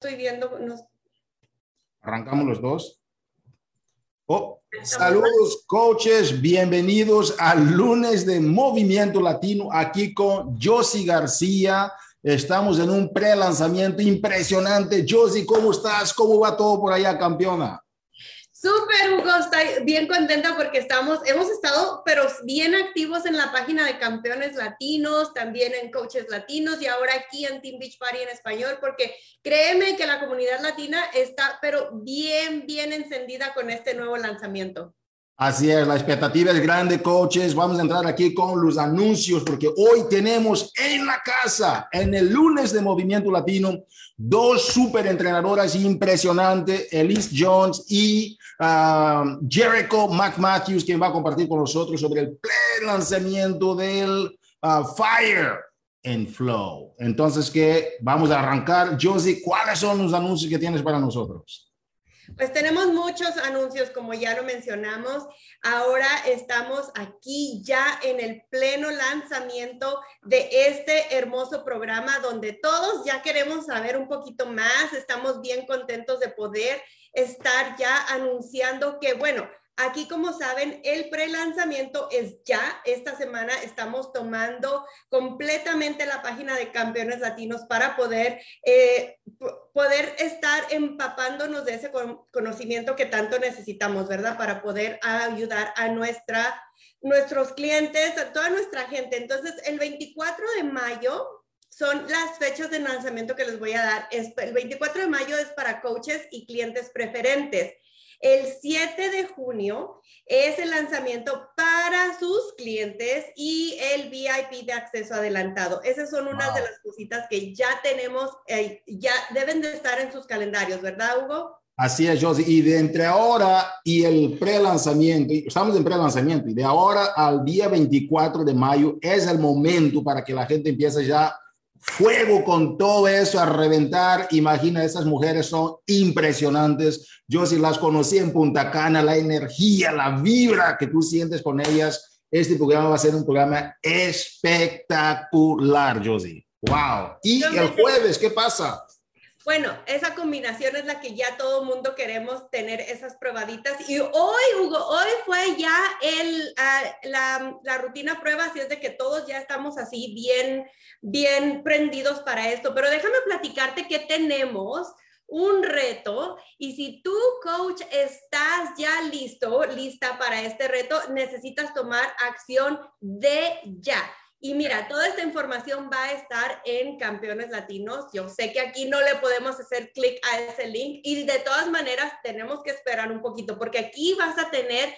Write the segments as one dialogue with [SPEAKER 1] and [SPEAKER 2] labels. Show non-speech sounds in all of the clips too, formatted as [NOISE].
[SPEAKER 1] estoy viendo.
[SPEAKER 2] Arrancamos los dos. Oh, saludos, coaches. Bienvenidos al lunes de Movimiento Latino aquí con Josie García. Estamos en un pre-lanzamiento impresionante. Josie, ¿cómo estás? ¿Cómo va todo por allá, campeona?
[SPEAKER 1] Súper, Hugo, estoy bien contenta porque estamos, hemos estado, pero bien activos en la página de campeones latinos, también en coaches latinos y ahora aquí en Team Beach Party en español, porque créeme que la comunidad latina está, pero bien, bien encendida con este nuevo lanzamiento.
[SPEAKER 2] Así es, la expectativa es grande, coaches. Vamos a entrar aquí con los anuncios porque hoy tenemos en la casa, en el lunes de Movimiento Latino, dos super entrenadoras impresionantes, Elise Jones y uh, Jericho McMatthews, quien va a compartir con nosotros sobre el pre-lanzamiento del uh, Fire and Flow. Entonces, que vamos a arrancar. Josie, ¿cuáles son los anuncios que tienes para nosotros?
[SPEAKER 1] Pues tenemos muchos anuncios, como ya lo mencionamos. Ahora estamos aquí ya en el pleno lanzamiento de este hermoso programa donde todos ya queremos saber un poquito más. Estamos bien contentos de poder estar ya anunciando que, bueno, Aquí, como saben, el pre-lanzamiento es ya. Esta semana estamos tomando completamente la página de Campeones Latinos para poder, eh, poder estar empapándonos de ese conocimiento que tanto necesitamos, ¿verdad? Para poder ayudar a nuestra, nuestros clientes, a toda nuestra gente. Entonces, el 24 de mayo son las fechas de lanzamiento que les voy a dar. El 24 de mayo es para coaches y clientes preferentes. El 7 de junio es el lanzamiento para sus clientes y el VIP de acceso adelantado. Esas son unas de las cositas que ya tenemos, eh, ya deben de estar en sus calendarios, ¿verdad, Hugo?
[SPEAKER 2] Así es, Josie. Y de entre ahora y el pre-lanzamiento, estamos en pre-lanzamiento, y de ahora al día 24 de mayo es el momento para que la gente empiece ya fuego con todo eso a reventar. Imagina, esas mujeres son impresionantes. Yo sí las conocí en Punta Cana, la energía, la vibra que tú sientes con ellas. Este programa va a ser un programa espectacular, Josie. Wow. Y el jueves, ¿qué pasa?
[SPEAKER 1] Bueno, esa combinación es la que ya todo mundo queremos tener esas probaditas. Y hoy, Hugo, hoy fue ya el, ah, la, la, rutina prueba, así es de que todos ya estamos así bien, bien prendidos para esto. Pero déjame platicarte que tenemos un reto y si tú, coach, estás ya listo, lista para este reto, necesitas tomar acción de ya. Y mira, toda esta información va a estar en Campeones Latinos. Yo sé que aquí no le podemos hacer clic a ese link y de todas maneras tenemos que esperar un poquito porque aquí vas a tener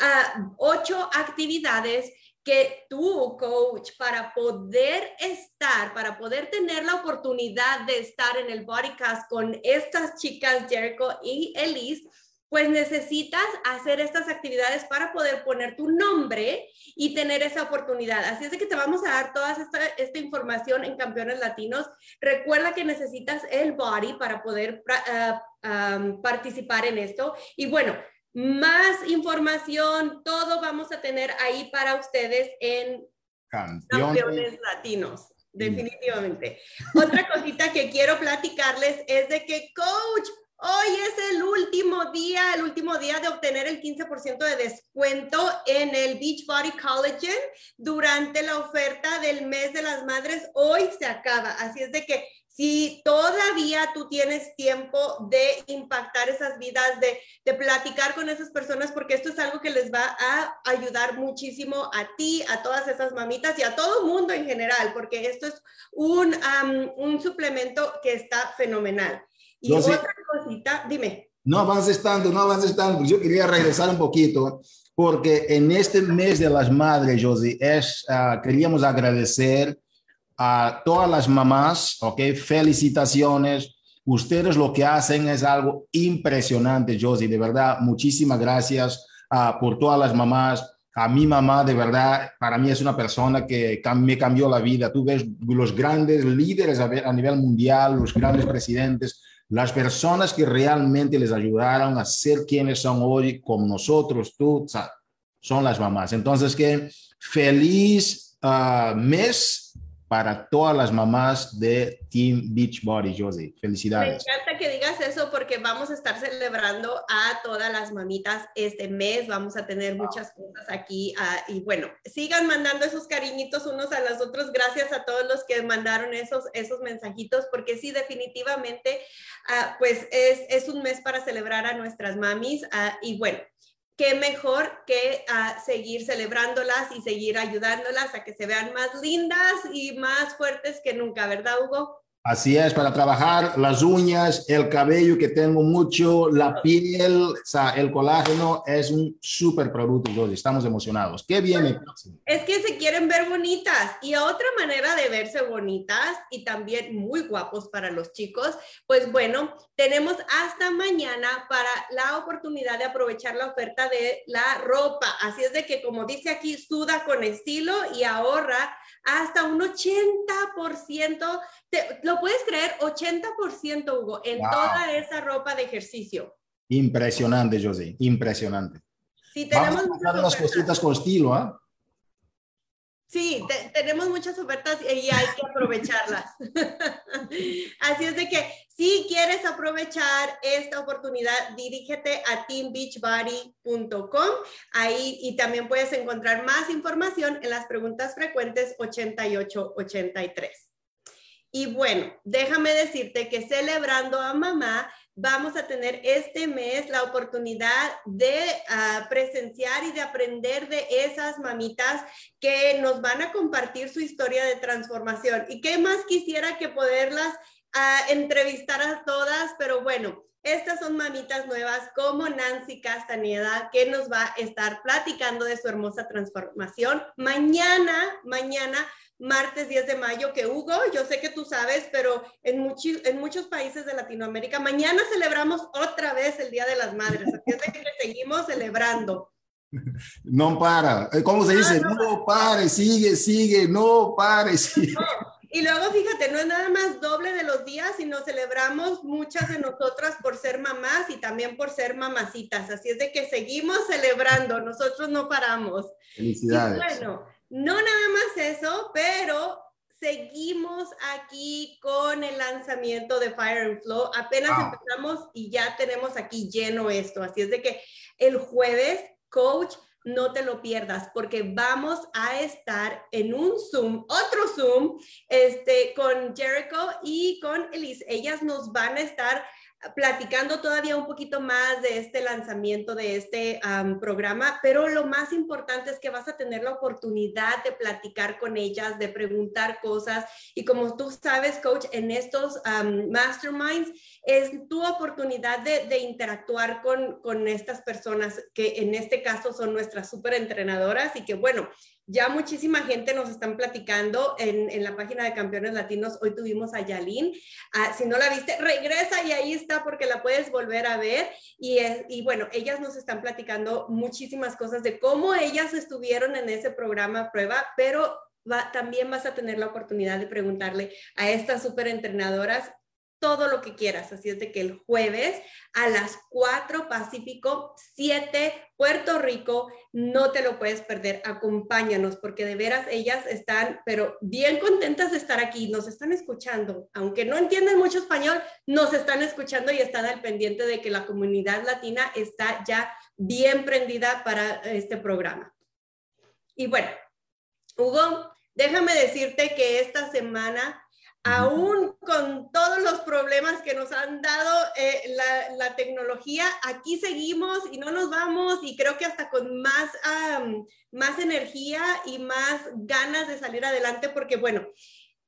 [SPEAKER 1] ah, ocho actividades que tú, coach, para poder estar, para poder tener la oportunidad de estar en el bodycast con estas chicas, Jericho y Elise, pues necesitas hacer estas actividades para poder poner tu nombre y tener esa oportunidad. Así es de que te vamos a dar toda esta, información en Campeones Latinos. Recuerda que necesitas el body para poder uh, participar en esto. Y bueno, más información, todo vamos a tener ahí para ustedes en Campeones Latinos definitivamente. Otra cosita que quiero platicarles es de que, coach, Hoy es el último día, el último día de obtener el 15% de descuento en el Beachbody Collagen durante la oferta del mes de las madres. Hoy se acaba. Así es de que si todavía tú tienes tiempo de impactar esas vidas, de, de, platicar con esas personas, porque esto es algo que les va a ayudar muchísimo a ti, a todas esas mamitas y a todo mundo en general, porque esto es un, un suplemento que está fenomenal. Y otra cosita, dime.
[SPEAKER 2] No avances tanto, no avances tanto. Yo quería regresar un poquito, porque en este mes de las madres, Josie, es, uh, queríamos agradecer a todas las mamás, ¿ok? Felicitaciones. Ustedes lo que hacen es algo impresionante, Josie. De verdad, muchísimas gracias uh, por todas las mamás. A mi mamá, de verdad, para mí es una persona que me cambió la vida. Tú ves los grandes líderes a nivel mundial, los grandes presidentes, las personas que realmente les ayudaron a ser quienes son hoy, como nosotros, tú, son las mamás. Entonces, que feliz ah, mes para todas las mamás de Team Beachbody, Josie. Felicidades.
[SPEAKER 1] Me encanta que digas eso porque vamos a estar celebrando a todas las mamitas este mes. Vamos a tener muchas cosas aquí. ah, y bueno, sigan mandando esos cariñitos unos a los otros. Gracias a todos los que mandaron esos, esos mensajitos porque sí, definitivamente, ah, pues es, es un mes para celebrar a nuestras mamis. ah, y bueno, qué mejor que ah, seguir celebrándolas y seguir ayudándolas a que se vean más lindas y más fuertes que nunca, ¿verdad, Hugo?
[SPEAKER 2] Así es, para trabajar las uñas, el cabello que tengo mucho, la piel, o sea, el colágeno es un súper producto. Estamos emocionados. ¿Qué viene?
[SPEAKER 1] Es que se quieren ver bonitas y otra manera de verse bonitas y también muy guapos para los chicos, pues bueno, tenemos hasta mañana para la oportunidad de aprovechar la oferta de la ropa. Así es de que como dice aquí, suda con estilo y ahorra hasta un 80%, te- ¿lo puedes creer? 80% Hugo, en
[SPEAKER 2] Wow.
[SPEAKER 1] toda esa ropa de ejercicio.
[SPEAKER 2] Impresionante, Josie, impresionante.
[SPEAKER 1] Sí,
[SPEAKER 2] Vamos
[SPEAKER 1] tenemos
[SPEAKER 2] a sacar unas
[SPEAKER 1] ofertas.
[SPEAKER 2] cositas con estilo, ¿ah?
[SPEAKER 1] Sí, te- tenemos muchas ofertas y hay que aprovecharlas. [LAUGHS] Así es de que si quieres aprovechar esta oportunidad, dirígete a teambeachbody.com ahí y también puedes encontrar más información en las preguntas frecuentes 8883. Y bueno, déjame decirte que celebrando a mamá, vamos a tener este mes la oportunidad de ah, presenciar y de aprender de esas mamitas que nos van a compartir su historia de transformación. ¿Y qué más quisiera que poderlas ah, entrevistar a todas? Pero bueno, estas son mamitas nuevas como Nancy Castañeda, que nos va a estar platicando de su hermosa transformación. Mañana, mañana martes 10 de mayo, que Hugo, yo sé que tú sabes, pero en, muchi- en muchos países de Latinoamérica, mañana celebramos otra vez el Día de las Madres, así es de que seguimos celebrando. [LAUGHS]
[SPEAKER 2] No para. Eh, ¿Cómo se dice?
[SPEAKER 1] No, no
[SPEAKER 2] No pare, sigue, sigue, no pare, sigue.
[SPEAKER 1] Y luego, fíjate, no es nada más doble de los días, sino celebramos muchas de nosotras por ser mamás y también por ser mamacitas. Así es de que seguimos celebrando, nosotros no paramos. Y
[SPEAKER 2] Felicidades.
[SPEAKER 1] bueno, no nada más eso, pero seguimos aquí con el lanzamiento de Fire and Flow. Apenas
[SPEAKER 2] Wow.
[SPEAKER 1] empezamos y ya tenemos aquí lleno esto. Así es de que el jueves, coach, no te lo pierdas porque vamos a estar en un Zoom, otro Zoom, este, con Jericho y con Elise. Ellas nos van a estar platicando todavía un poquito más de este lanzamiento de este am, programa, pero lo más importante es que vas a tener la oportunidad de platicar con ellas, de preguntar cosas. Y como tú sabes, coach, en estos masterminds es tu oportunidad de, de interactuar con, con estas personas que en este caso son nuestras súper entrenadoras y que bueno, ya muchísima gente nos están platicando en, en la página de Campeones Latinos. Hoy tuvimos a Yalín. Ah, si no la viste, regresa y ahí está porque la puedes volver a ver. Y, y bueno, ellas nos están platicando muchísimas cosas de cómo ellas estuvieron en ese programa prueba, pero va- también vas a tener la oportunidad de preguntarle a estas súper entrenadoras todo lo que quieras. Así es de que el jueves a las 4 Pacífico, 7 Puerto Rico, no te lo puedes perder. Acompáñanos porque de veras ellas están, pero bien contentas de estar aquí. Nos están escuchando. Aunque no entienden mucho español, nos están escuchando y están al pendiente de que la comunidad latina está ya bien prendida para este programa. Y bueno, Hugo, déjame decirte que esta semana aún con todos los problemas que nos han dado eh, la, la, tecnología, aquí seguimos y no nos vamos y creo que hasta con más, um, más energía y más ganas de salir adelante porque bueno,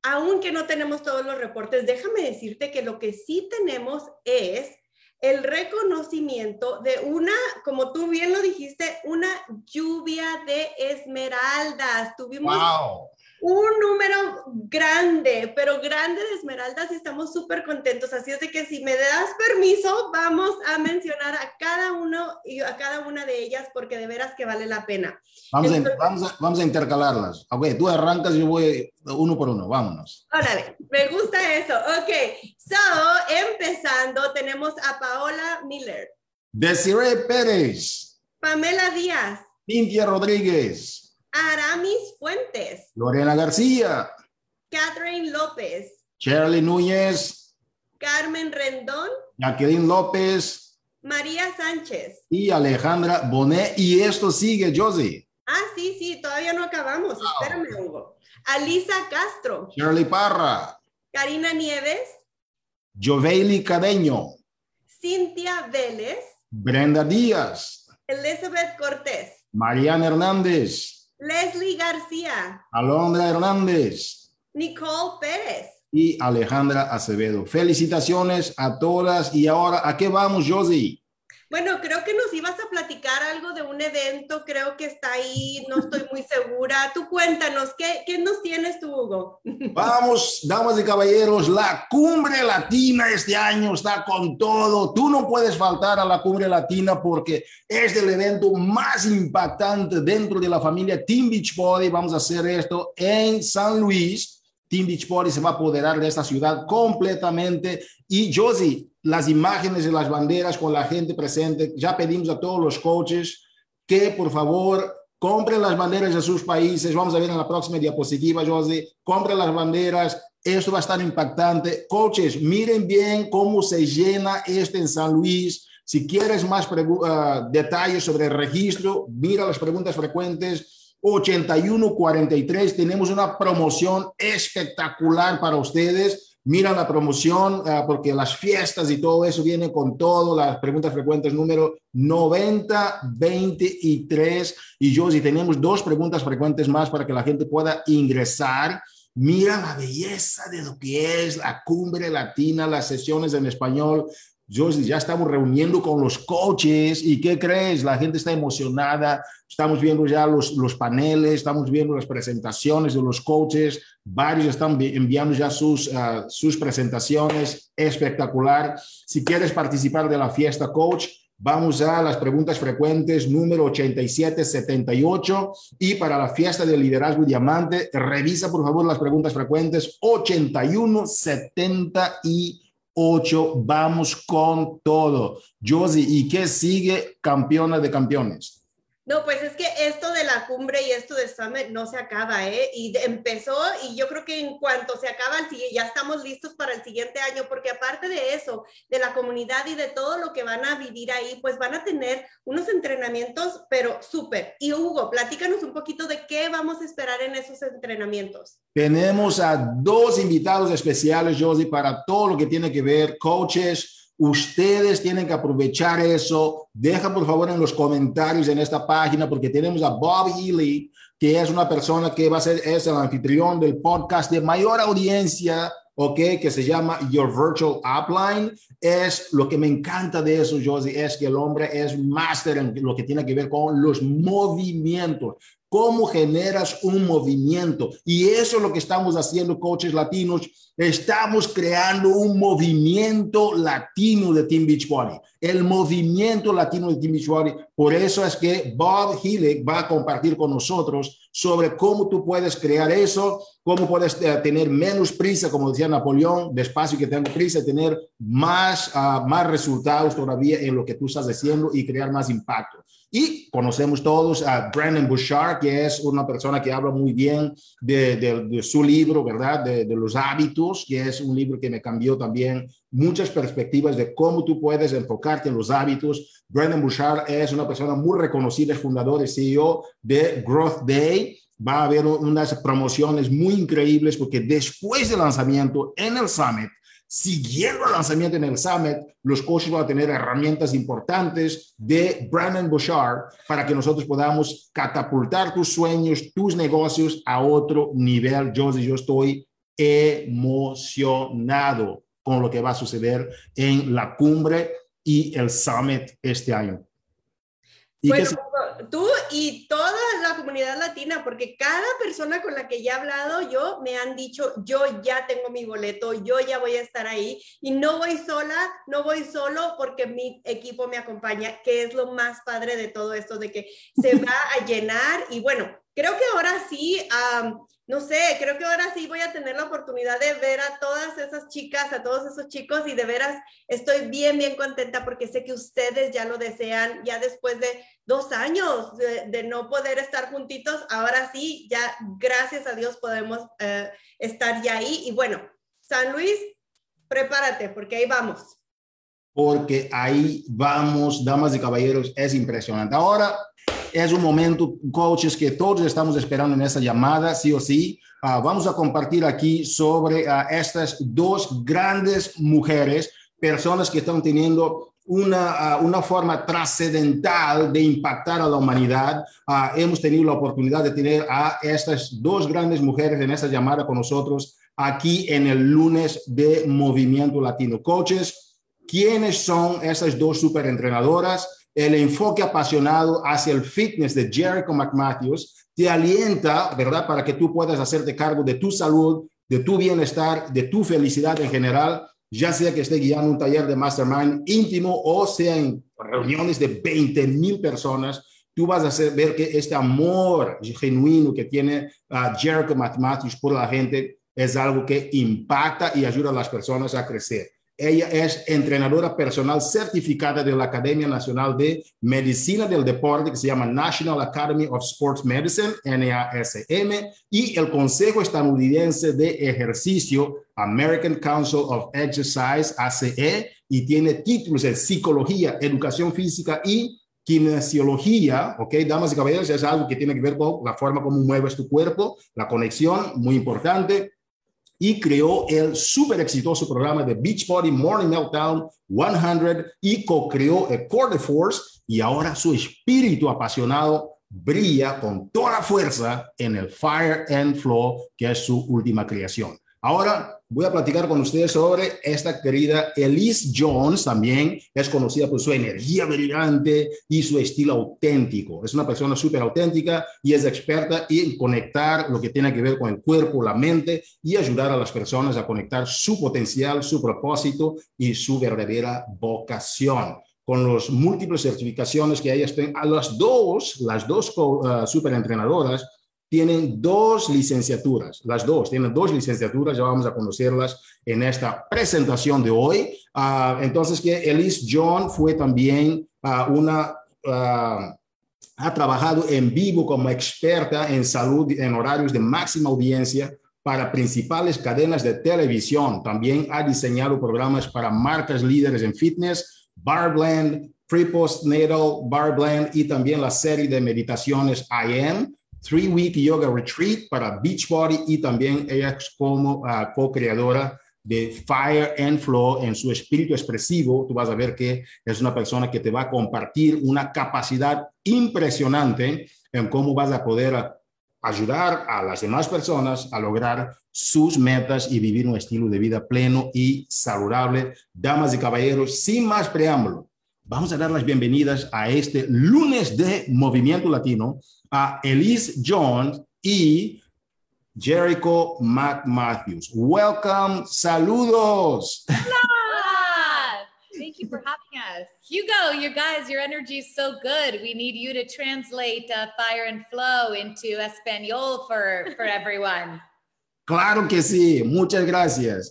[SPEAKER 1] aunque no tenemos todos los reportes, déjame decirte que lo que sí tenemos es el reconocimiento de una, como tú bien lo dijiste, una lluvia de esmeraldas. Tuvimos
[SPEAKER 2] wow
[SPEAKER 1] un número grande, pero grande de esmeraldas y estamos súper contentos. Así es de que si me das permiso, vamos a mencionar a cada uno y a cada una de ellas porque de veras que vale la pena.
[SPEAKER 2] Vamos, Entonces, a, vamos, a, vamos a intercalarlas. Ok, tú arrancas yo voy uno por uno. Vámonos.
[SPEAKER 1] Órale, me gusta eso. Ok, so empezando, tenemos a Paola Miller,
[SPEAKER 2] Desiree Pérez,
[SPEAKER 1] Pamela Díaz,
[SPEAKER 2] Cintia Rodríguez.
[SPEAKER 1] Aramis Fuentes,
[SPEAKER 2] Lorena García,
[SPEAKER 1] Catherine López,
[SPEAKER 2] Shirley Núñez,
[SPEAKER 1] Carmen Rendón,
[SPEAKER 2] Jacqueline López.
[SPEAKER 1] María Sánchez.
[SPEAKER 2] y Alejandra Bonet. Y esto sigue, Josie.
[SPEAKER 1] Ah, sí, sí, todavía no acabamos. Espérame, Hugo. Alisa Castro,
[SPEAKER 2] Shirley Parra,
[SPEAKER 1] Karina Nieves,
[SPEAKER 2] Joveili Cadeño,
[SPEAKER 1] Cintia Vélez,
[SPEAKER 2] Brenda Díaz,
[SPEAKER 1] Elizabeth Cortés,
[SPEAKER 2] Mariana Hernández,
[SPEAKER 1] Leslie García,
[SPEAKER 2] Alondra Hernández
[SPEAKER 1] Nicole Pérez.
[SPEAKER 2] y Alejandra Acevedo. Felicitaciones a todas. Y ahora, ¿a qué vamos, Josie?
[SPEAKER 1] Bueno, creo que nos ibas a platicar algo de un evento, creo que está ahí, no estoy muy segura. Tú cuéntanos, ¿qué, qué nos tienes tú, Hugo? [LAUGHS]
[SPEAKER 2] Vamos, damas y caballeros, la cumbre latina este año está con todo. Tú no puedes faltar a la cumbre latina porque es el evento más impactante dentro de la familia Team Beachbody. Vamos a hacer esto en San Luis. Team Beachbody se va a apoderar de esta ciudad completamente. Y Josie, las imágenes de las banderas con la gente presente, ya pedimos a todos los coaches que por favor compren las banderas de sus países. Vamos a ver en la próxima diapositiva, Josie. Compren las banderas. Esto va a estar impactante. Coaches, miren bien cómo se llena esto en San Luis. Si quieres más uh, detalles sobre el registro, mira las preguntas frecuentes. 8143, tenemos una promoción espectacular para ustedes. Mira la promoción, uh, porque las fiestas y todo eso viene con todo. Las preguntas frecuentes número 9023. Y yo, si tenemos dos preguntas frecuentes más para que la gente pueda ingresar. Mira la belleza de lo que es la cumbre latina, las sesiones en español. Josie, ya estamos reuniendo con los coaches y ¿qué crees? La gente está emocionada, estamos viendo ya los, los paneles, estamos viendo las presentaciones de los coaches, varios están enviando ya sus, uh, sus presentaciones, espectacular. Si quieres participar de la fiesta coach, vamos a las preguntas frecuentes número 8778 y para la fiesta de liderazgo diamante, revisa por favor las preguntas frecuentes 8178. 8, vamos con todo. Josie, ¿y qué sigue campeona de campeones?
[SPEAKER 1] No, pues es que esto de la cumbre y esto de Summit no se acaba, ¿eh? Y empezó y yo creo que en cuanto se acaba, ya estamos listos para el siguiente año, porque aparte de eso, de la comunidad y de todo lo que van a vivir ahí, pues van a tener unos entrenamientos, pero súper. Y Hugo, platícanos un poquito de qué vamos a esperar en esos entrenamientos.
[SPEAKER 2] Tenemos a dos invitados especiales, Josie, para todo lo que tiene que ver, coaches, Ustedes tienen que aprovechar eso. Deja por favor en los comentarios en esta página porque tenemos a Bob Healy, que es una persona que va a ser es el anfitrión del podcast de mayor audiencia, ¿ok? Que se llama Your Virtual Upline. Es lo que me encanta de eso, Josie, es que el hombre es máster en lo que tiene que ver con los movimientos cómo generas un movimiento. Y eso es lo que estamos haciendo, coaches latinos. Estamos creando un movimiento latino de Team Beachbody. El movimiento latino de Team Beachbody. Por eso es que Bob Hillick va a compartir con nosotros sobre cómo tú puedes crear eso, cómo puedes uh, tener menos prisa, como decía Napoleón, despacio que tengo prisa, tener más, uh, más resultados todavía en lo que tú estás haciendo y crear más impacto. Y conocemos todos a Brandon Bouchard, que es una persona que habla muy bien de, de, de su libro, ¿verdad? De, de, los hábitos, que es un libro que me cambió también muchas perspectivas de cómo tú puedes enfocarte en los hábitos. Brandon Bouchard es una persona muy reconocida, fundador y CEO de Growth Day. Va a haber unas promociones muy increíbles porque después del lanzamiento en el Summit, siguiendo el lanzamiento en el Summit, los coaches van a tener herramientas importantes de Brandon Bouchard para que nosotros podamos catapultar tus sueños, tus negocios a otro nivel. Yo, yo estoy emocionado con lo que va a suceder en la cumbre y el Summit este año.
[SPEAKER 1] ¿Y bueno, tú y toda la comunidad latina, porque cada persona con la que ya he hablado, yo me han dicho, yo ya tengo mi boleto, yo ya voy a estar ahí y no voy sola, no voy solo porque mi equipo me acompaña, que es lo más padre de todo esto, de que se [LAUGHS] va a llenar. Y bueno, creo que ahora sí, no sé, creo que ahora sí voy a tener la oportunidad de ver a todas esas chicas, a todos esos chicos y de veras estoy bien, bien contenta porque sé que ustedes ya lo desean, ya después de dos años de, no poder estar juntitos, ahora sí, ya gracias a Dios podemos eh, estar ya ahí. Y bueno, San Luis, prepárate porque ahí vamos.
[SPEAKER 2] Porque ahí vamos, damas y caballeros, es impresionante. Ahora es un momento, coaches, que todos estamos esperando en esta llamada, sí o sí. Uh, vamos a compartir aquí sobre uh, estas dos grandes mujeres, personas que están teniendo una, uh, una forma trascendental de impactar a la humanidad. hemos tenido la oportunidad de tener a estas dos grandes mujeres en esta llamada con nosotros aquí en el lunes de Movimiento Latino. Coaches, ¿quiénes son esas dos superentrenadoras? El enfoque apasionado hacia el fitness de Jericho McMatthews te alienta, ¿verdad? Para que tú puedas hacerte cargo de tu salud, de tu bienestar, de tu felicidad en general, ya sea que esté guiando un taller de mastermind íntimo o sea en reuniones de 20 mil personas, tú vas a hacer, ver que este amor genuino que tiene uh, Jericho McMatthews por la gente es algo que impacta y ayuda a las personas a crecer. Ella es entrenadora personal certificada de la Academia Nacional de Medicina del Deporte, que se llama National Academy of Sports Medicine, NASM, y el Consejo Estadounidense de Ejercicio, American Council of Exercise, ACE, y tiene títulos en psicología, educación física y kinesiología, ¿ok? Damas y caballeros, es algo que tiene que ver con la forma como mueves tu cuerpo, la conexión, muy importante y creó el súper exitoso programa de Beachbody Morning Meltdown 100 y co-creó el Core Force y ahora su espíritu apasionado brilla con toda la fuerza en el Fire and Flow, que es su última creación. Ahora voy a platicar con ustedes sobre esta querida Elise Jones, también es conocida por su energía brillante y su estilo auténtico. Es una persona súper auténtica y es experta en conectar lo que tiene que ver con el cuerpo, la mente y ayudar a las personas a conectar su potencial, su propósito y su verdadera vocación con las múltiples certificaciones que ellas tienen, a las dos, las dos uh, super entrenadoras tienen dos licenciaturas, las dos, tienen dos licenciaturas, ya vamos a conocerlas en esta presentación de hoy. Ah, entonces, que Elise John fue también uh, una, uh, ha trabajado en vivo como experta en salud en horarios de máxima audiencia para principales cadenas de televisión. También ha diseñado programas para marcas líderes en fitness, Barblend, Pre Natal, Barblend y también la serie de meditaciones I Am Three Week Yoga Retreat para Beachbody y también ella es como uh, co-creadora de Fire and Flow en su espíritu expresivo. Tú vas a ver que es una persona que te va a compartir una capacidad impresionante en cómo vas a poder ayudar a las demás personas a lograr sus metas y vivir un estilo de vida pleno y saludable. Damas y caballeros, sin más preámbulo, vamos a dar las bienvenidas a este lunes de Movimiento Latino a Elise Jones y Jericho McMatthews. Welcome, saludos.
[SPEAKER 3] Hola. Thank you for having us. Hugo, you guys, your energy is so good. We need you to translate uh, fire and flow into Espanol for, for everyone.
[SPEAKER 2] Claro que sí. Muchas gracias.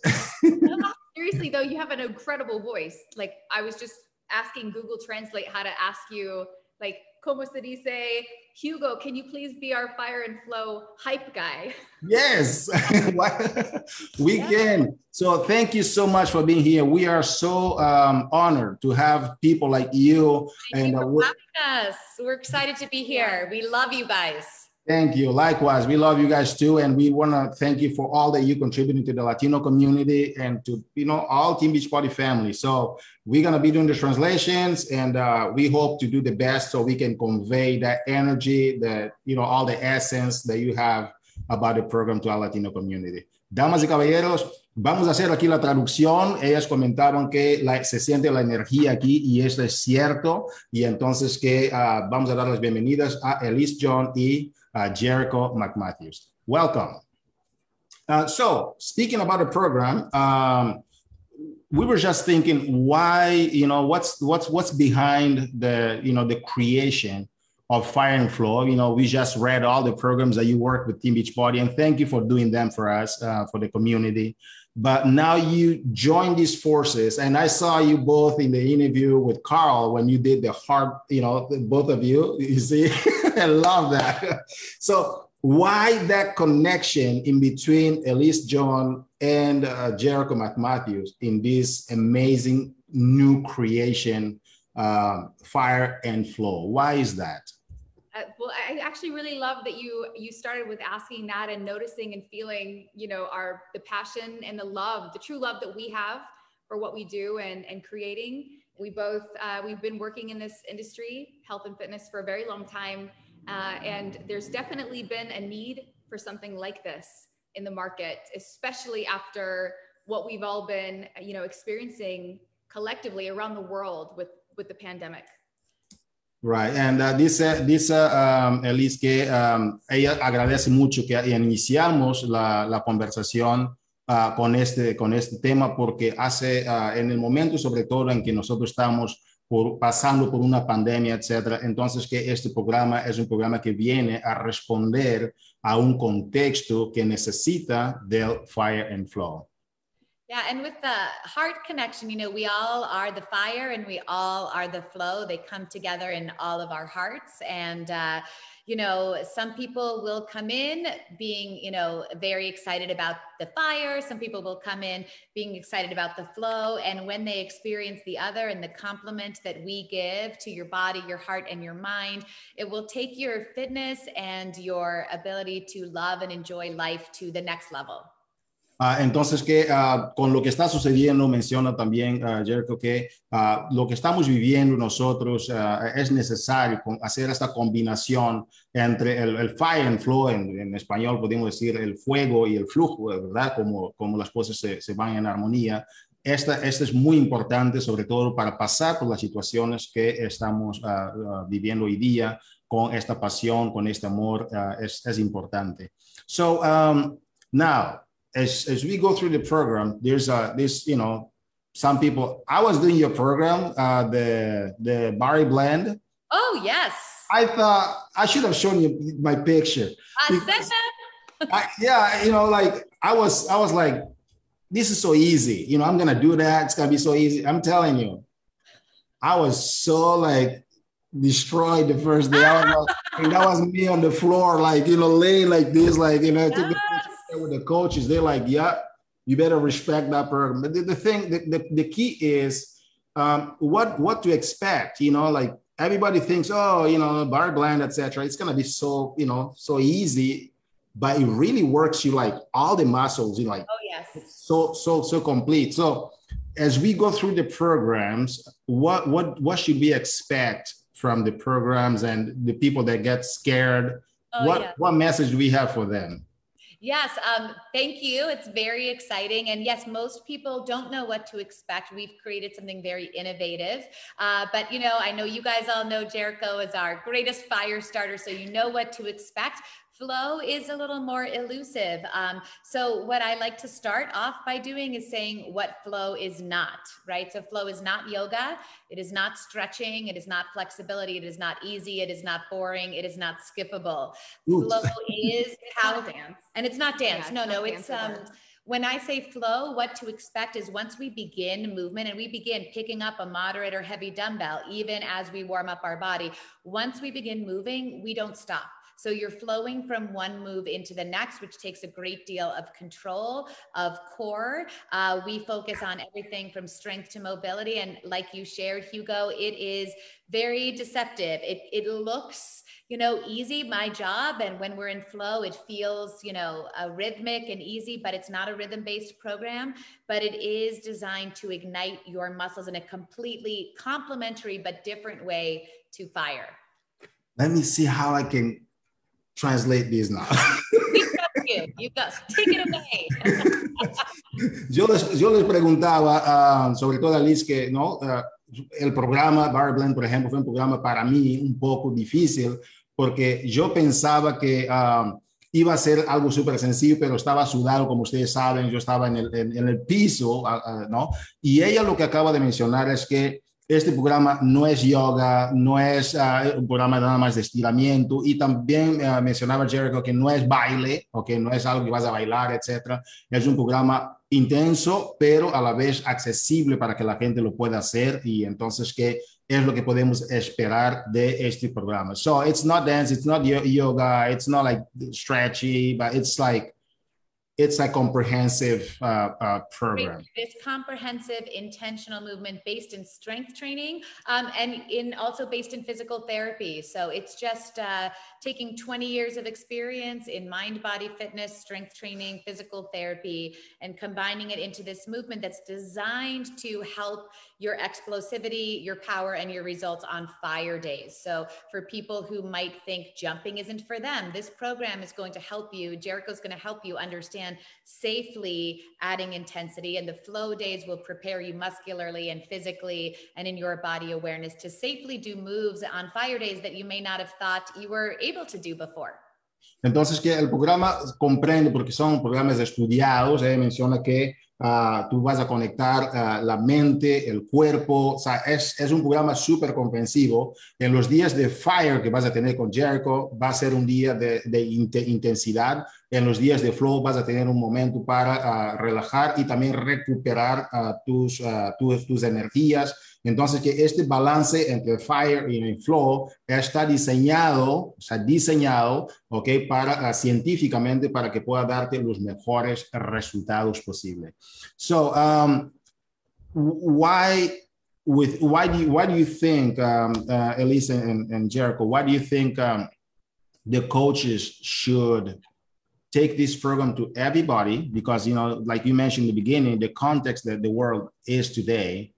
[SPEAKER 3] Seriously, though, you have an incredible voice. Like, I was just asking Google Translate how to ask you, like, como se dice Hugo, can you please be our fire and flow hype guy? [LAUGHS]
[SPEAKER 2] Yes, we yeah. can. So thank you so much for being here. We are so um, honored to have people like you.
[SPEAKER 3] Thank and you for uh, having us. We're excited to be here. We love you guys.
[SPEAKER 2] Thank you. Likewise, we love you guys too, and we want to thank you for all that you contributing to the Latino community and to you know all Team Beachbody family. So we're gonna be doing the translations, and uh, we hope to do the best so we can convey that energy, that you know all the essence that you have about the program to our Latino community. Damas y caballeros, vamos a hacer aquí la traducción. Ellas comentaban que la, se siente la energía aquí y esto es cierto. Y entonces que uh, vamos a dar las bienvenidas a Elise John y uh, Jericho McMatthews. Welcome. Uh, so, speaking about the program, um, we were just thinking why, you know, what's what's what's behind the, you know, the creation of Fire and Flow. You know, we just read all the programs that you work with Team Beachbody, and thank you for doing them for us, uh, for the community. But now you join these forces, and I saw you both in the interview with Carl when you did the hard, you know, both of you. You see, [LAUGHS] I [LAUGHS] love that. [LAUGHS] So why that connection in between Elise John and uh, Jericho Matthews in this amazing new creation, uh, Fire and Flow? Why is that?
[SPEAKER 3] Uh, well, I actually really love that you you started with asking that and noticing and feeling, you know, our the passion and the love, the true love that we have for what we do and and creating. We both uh, we've been working in this industry, health and fitness, for a very long time, uh, and there's definitely been a need for something like this in the market, especially after what we've all been, you know, experiencing collectively around the world with with the pandemic.
[SPEAKER 2] Right, and uh, dice, dice um, Elise que um, ella agradece mucho que iniciamos la, la conversación uh, con, este, con este tema porque hace, uh, en el momento sobre todo en que nosotros estamos por, pasando por una pandemia, etcétera, entonces que este programa es un programa que viene a responder a un contexto que necesita del Fire and Flow.
[SPEAKER 4] Yeah, and with the heart connection, you know, we all are the fire and we all are the flow. They come together in all of our hearts. And, uh, you know, some people will come in being, you know, very excited about the fire. Some people will come in being excited about the flow. And when they experience the other and the compliment that we give to your body, your heart, and your mind, it will take your fitness and your ability to love and enjoy life to the next level.
[SPEAKER 2] Uh, entonces, que uh, con lo que está sucediendo, menciona también uh, Jericho que lo que estamos viviendo nosotros es necesario hacer esta combinación entre el, el fire and flow, en, en, español podemos decir el fuego y el flujo, ¿verdad? Como, como las cosas se, se van en armonía. Esta, esta, es muy importante, sobre todo para pasar por las situaciones que estamos viviendo hoy día, con esta pasión, con este amor, es, es importante. So, um, now, as as we go through the program, there's a this you know some people. I was doing your program, uh, the the Barry Blend.
[SPEAKER 4] Oh yes.
[SPEAKER 2] I thought I should have shown you my picture. I, said that. yeah, you know, like I was, I was like, this is so easy. You know, I'm gonna do that. It's gonna be so easy. I'm telling you, I was so like destroyed the first day. I was like, and [LAUGHS] that was me on the floor, like you know, laying like this, like you know, yes with the coaches, they're like, yeah, you better respect that program. But the, the thing, the, the, the, key is um, what what to expect. You know, like everybody thinks, oh, you know, bar blend, etc. It's gonna be so, you know, so easy, but it really works you like all the muscles, you know, like
[SPEAKER 4] oh yes,
[SPEAKER 2] so so so complete. So as we go through the programs, what what what should we expect from the programs and the people that get scared? Oh, what yeah. what message do we have for them?
[SPEAKER 4] Yes, um, thank you. It's very exciting. And yes, most people don't know what to expect. We've created something very innovative. Uh, but, you know, I know you guys all know Jericho is our greatest fire starter, so you know what to expect. Flow is a little more elusive. Um, so, what I like to start off by doing is saying what flow is not, right? So, flow is not yoga. It is not stretching. It is not flexibility. It is not easy. It is not boring. It is not skippable. Oops. Flow is [LAUGHS] how dance. And it's not dance. Yeah, no, no, it's um when I say flow, what to expect is once we begin movement and we begin picking up a moderate or heavy dumbbell, even as we warm up our body, once we begin moving, we don't stop. So you're flowing from one move into the next, which takes a great deal of control of core. Uh, we focus on everything from strength to mobility. And like you shared, Hugo, it is very deceptive. It, it looks, you know, easy, my job. And when we're in flow, it feels, you know, a rhythmic and easy, but it's not a rhythm based program, but it is designed to ignite your muscles in a completely complementary but different way to fire.
[SPEAKER 2] Let me see how I can translate this now. [LAUGHS]
[SPEAKER 4] You Take it away. [LAUGHS]
[SPEAKER 2] yo, les, yo les preguntaba, uh, sobre todo a Liz, que ¿no? Uh, el programa Bar Blend, por ejemplo, fue un programa para mí un poco difícil porque yo pensaba que uh, iba a ser algo súper sencillo, pero estaba sudado, como ustedes saben, yo estaba en el, en, en el piso, ¿no? Y ella lo que acaba de mencionar es que este programa no es yoga, no es uh, un programa nada más de estiramiento y también uh, mencionaba Jericho que no es baile, que no es algo que vas a bailar, etcétera. Es un programa intenso, pero a la vez accesible para que la gente lo pueda hacer y entonces que es lo que podemos esperar de este programa. So it's not dance, it's not yoga, it's not like stretchy, but it's like it's a comprehensive uh, uh, program.
[SPEAKER 4] It's comprehensive, intentional movement based in strength training um, and in also based in physical therapy. So it's just uh, taking 20 years of experience in mind body fitness, strength training, physical therapy, and combining it into this movement that's designed to help your explosivity, your power, and your results on fire days. So for people who might think jumping isn't for them, this program is going to help you. Jericho's going to help you understand understand safely adding intensity and the flow days will prepare you muscularly and physically and in your body awareness to safely do moves on fire days that you may not have thought you were able to do before.
[SPEAKER 2] Entonces, que el programa comprende, porque son programas estudiados, eh, menciona que uh, tú vas a conectar uh, la mente, el cuerpo, o sea, es, es un programa súper comprensivo. En los días de Fire que vas a tener con Jericho, va a ser un día de, de intensidad, en los días de flow vas a tener un momento para uh, relajar y también recuperar uh, tus, uh, tus, tus, energías. Entonces, que este balance entre fire y el flow está diseñado, sea, diseñado, ¿ok? Para, científicamente para que pueda darte los mejores resultados posibles. So, um, why with why do you, why do you think um, uh, Elisa and, and Jericho why do you think um, the coaches should take this program to everybody because you know like you mentioned in the beginning the context that the world is today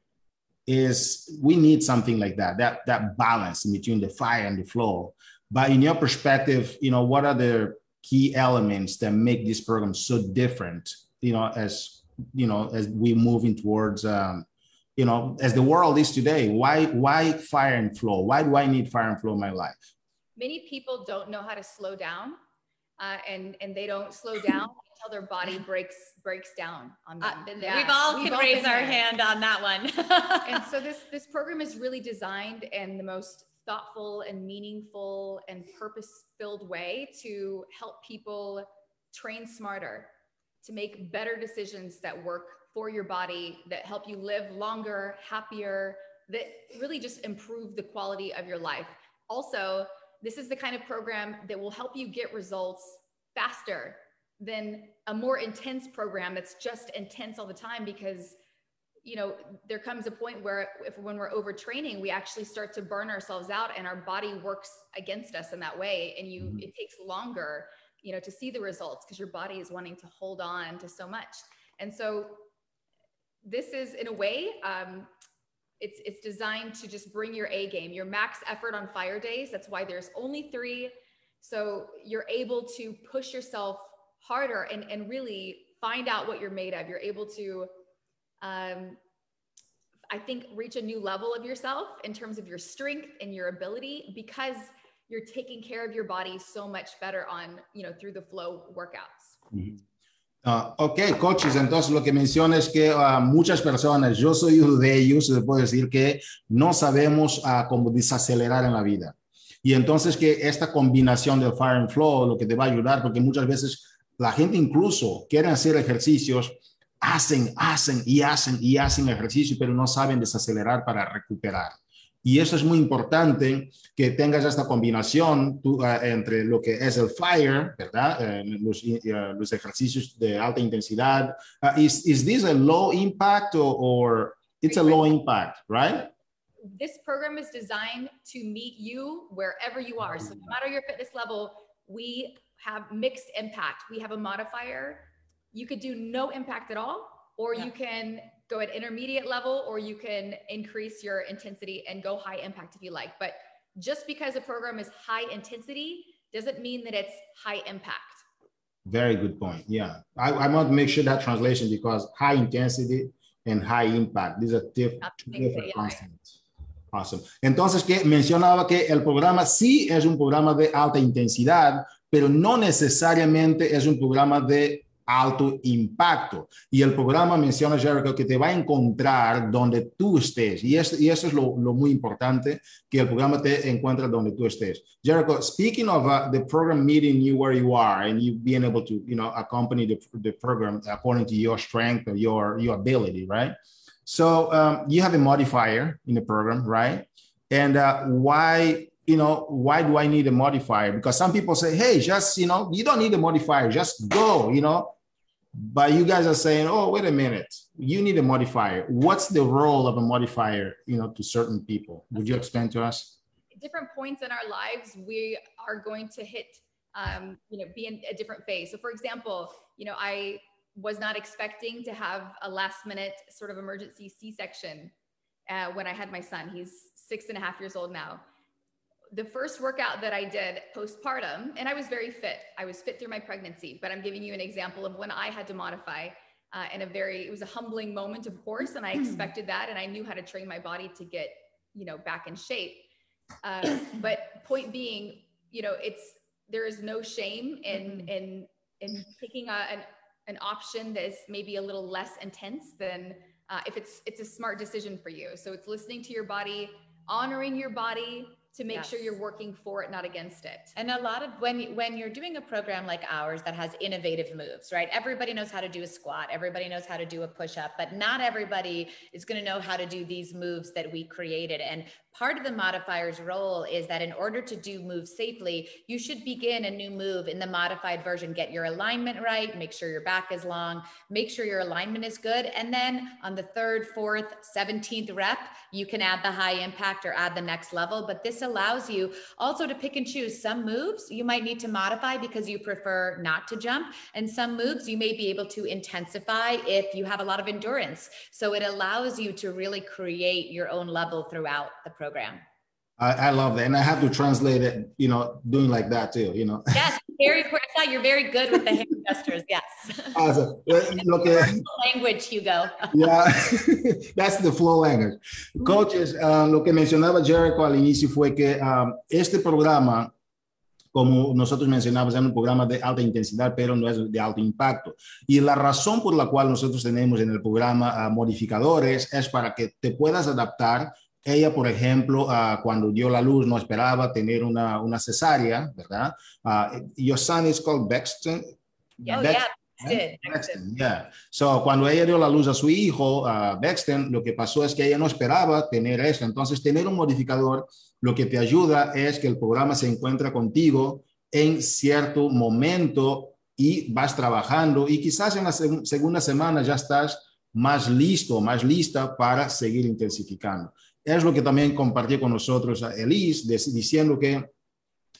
[SPEAKER 2] is we need something like that that that balance between the fire and the flow. But in your perspective you know what are the key elements that make this program so different you know as you know as we moving towards um, you know as the world is today? Why why fire and flow? Why do i need fire and flow in my life?
[SPEAKER 3] Many people don't know how to slow down uh, and and they don't slow down until their body breaks breaks down on them.
[SPEAKER 4] Uh, yeah. We've all We've can all raise our there. hand on that one. [LAUGHS]
[SPEAKER 3] and so this this program is really designed in the most thoughtful and meaningful and purpose filled way to help people train smarter, to make better decisions that work for your body, that help you live longer, happier, that really just improve the quality of your life. Also, this is the kind of program that will help you get results faster than a more intense program that's just intense all the time because you know there comes a point where if when we're overtraining we actually start to burn ourselves out and our body works against us in that way and you mm-hmm. it takes longer you know to see the results because your body is wanting to hold on to so much and so this is in a way um, it's it's designed to just bring your A game, your max effort on fire days. That's why there's only three. So you're able to push yourself harder and, and really find out what you're made of. You're able to um, I think reach a new level of yourself in terms of your strength and your ability because you're taking care of your body so much better on, you know, through the flow workouts.
[SPEAKER 2] Mm-hmm. Uh, ok, coaches, entonces lo que menciona es que uh, muchas personas, yo soy uno de ellos, se puede decir que no sabemos uh, cómo desacelerar en la vida. Y entonces que esta combinación del fire and flow lo que te va a ayudar, porque muchas veces la gente incluso quiere hacer ejercicios, hacen, hacen y hacen y hacen ejercicio, pero no saben desacelerar para recuperar. Y eso es muy importante que tengas esta combinación tú, uh, entre lo que es el fire, ¿verdad? Uh, los, uh, los, ejercicios de alta intensidad. is, is this a low impact or, or it's a low impact, right?
[SPEAKER 3] This program is designed to meet you wherever you are. So no matter your fitness level, we have mixed impact. We have a modifier. You could do no impact at all, or yeah. you can go at intermediate level or you can increase your intensity and go high impact if you like. But just because a program is high intensity doesn't mean that it's high impact.
[SPEAKER 2] Very good point. Yeah. I, I want to make sure that translation because high intensity and high impact, these are diff different concepts. Awesome. Entonces, que mencionaba que el programa sí es un programa de alta intensidad, pero no necesariamente es un programa de alto impacto. Y el programa menciona, Jericho, que te va a encontrar donde tú estés. Y, es, y eso es lo, lo, muy importante, que el programa te encuentra donde tú estés. Jericho, speaking of uh, the program meeting you where you are and you being able to, you know, accompany the, the program according to your strength or your, your ability, right? So um, you have a modifier in the program, right? And uh, why you know, why do I need a modifier? Because some people say, hey, just, you know, you don't need a modifier, just go, you know. But you guys are saying, oh, wait a minute, you need a modifier. What's the role of a modifier, you know, to certain people? Would you explain to us?
[SPEAKER 3] Different points in our lives, we are going to hit, um, you know, be in a different phase. So, for example, you know, I was not expecting to have a last minute sort of emergency C section uh, when I had my son. He's six and a half years old now the first workout that I did postpartum, and I was very fit. I was fit through my pregnancy, but I'm giving you an example of when I had to modify uh, in a very, it was a humbling moment, of course, and I [CLEARS THROAT] expected that, and I knew how to train my body to get, you know, back in shape. Uh, [CLEARS THROAT] but point being, you know, it's there is no shame in in in picking a, an an option that is maybe a little less intense than uh, if it's it's a smart decision for you. So it's listening to your body, honoring your body, to make yes. sure you're working for it not against it.
[SPEAKER 4] And a lot of when when you're doing a program like ours that has innovative moves right? Everybody knows how to do a squat. Everybody knows how to do a push up but not everybody is going to know how to do these moves that we created. And part of the modifier's role is that in order to do move safely, you should begin a new move in the modified version. Get your alignment right, make sure your back is long, make sure your alignment is good. And then on the third, fourth, 17th rep, you can add the high impact or add the next level. But this allows you also to pick and choose some moves you might need to modify because you prefer not to jump. And some moves you may be able to intensify if you have a lot of endurance. So it allows you to really create your own level throughout the program program.
[SPEAKER 2] I, I, love that. And I have to translate it, you know, doing like that too, you know.
[SPEAKER 4] Yes, [LAUGHS] very I you're very good with the hand gestures. Yes.
[SPEAKER 2] Awesome. Que,
[SPEAKER 4] language, Hugo. [LAUGHS]
[SPEAKER 2] yeah, [LAUGHS] that's the flow language. Coaches, uh, lo que mencionaba Jericho al inicio fue que um, este programa, como nosotros mencionamos, es un programa de alta intensidad, pero no es de alto impacto. Y la razón por la cual nosotros tenemos en el programa uh, modificadores es para que te puedas adaptar ella, por ejemplo, uh, cuando dio la luz, no esperaba tener una, una cesárea, ¿verdad? Uh, your son is called Bexton.
[SPEAKER 4] Oh, Bex yeah.
[SPEAKER 2] Bexton, yeah. So, cuando ella dio la luz a su hijo, uh, Bexton, lo que pasó es que ella no esperaba tener eso. Entonces, tener un modificador, lo que te ayuda es que el programa se encuentra contigo en cierto momento y vas trabajando y quizás en la seg segunda semana ya estás más listo, más lista para seguir intensificando es lo que también compartió con nosotros Elise, diciendo que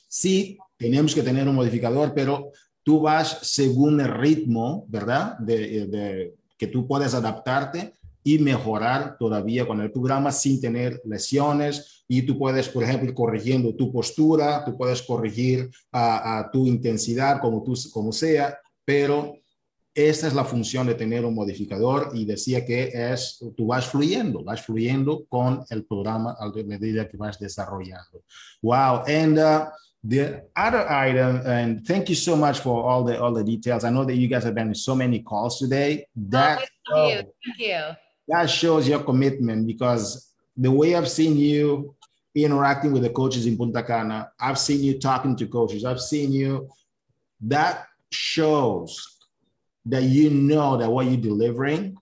[SPEAKER 2] sí, tenemos que tener un modificador, pero tú vas según el ritmo, ¿verdad? De, que tú puedes adaptarte y mejorar todavía con el programa sin tener lesiones y tú puedes, por ejemplo, ir corrigiendo tu postura, tú puedes corregir a, tu intensidad como, tú, como sea, pero esta es la función de tener un modificador y decía que es, tú vas fluyendo, vas fluyendo con el programa a medida que vas desarrollando. Wow. And uh, the other item, and thank you so much for all the all the details. I know that you guys have been in so many calls today. That,
[SPEAKER 4] oh, thank you. Thank you.
[SPEAKER 2] That shows your commitment because the way I've seen you interacting with the coaches in Punta Cana, I've seen you talking to coaches, I've seen you, that shows that you know that what you're delivering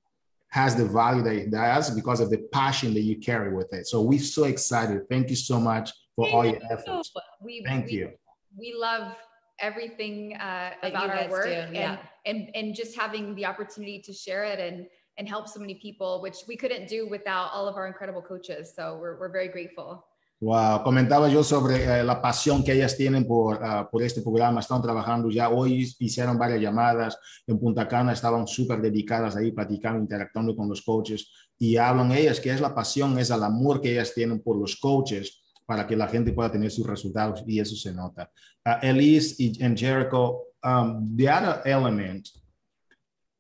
[SPEAKER 2] has the value that it does because of the passion that you carry with it. So we're so excited. Thank you so much for all your efforts.
[SPEAKER 3] We,
[SPEAKER 2] Thank
[SPEAKER 3] we,
[SPEAKER 2] you.
[SPEAKER 3] We love everything uh, about our work
[SPEAKER 4] do, yeah.
[SPEAKER 3] and, and, and just having the opportunity to share it and, and help so many people, which we couldn't do without all of our incredible coaches. So we're, we're very grateful.
[SPEAKER 2] Wow, comentaba yo sobre eh, la pasión que ellas tienen por, uh, por este programa. Están trabajando ya hoy, hicieron varias llamadas en Punta Cana, estaban súper dedicadas ahí, platicando, interactuando con los coaches y hablan ellas que es la pasión, es el amor que ellas tienen por los coaches para que la gente pueda tener sus resultados y eso se nota. Uh, Elise y Jericho, um, the other element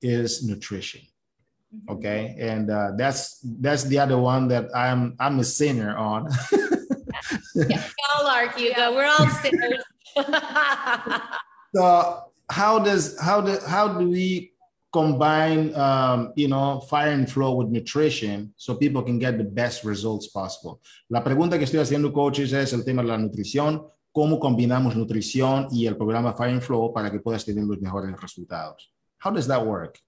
[SPEAKER 2] is nutrition. Okay, and uh, that's that's the other one that I'm I'm a sinner on. [LAUGHS]
[SPEAKER 4] yeah, [LAUGHS] all are, Hugo. Yeah. We're all sinners. [LAUGHS]
[SPEAKER 2] so how does how do how do we combine um, you know fire and flow with nutrition so people can get the best results possible la pregunta que estoy haciendo coaches es el tema de la nutrición cómo combinamos nutrición y el programa fire and flow para que puedas tener los mejores resultados how does that work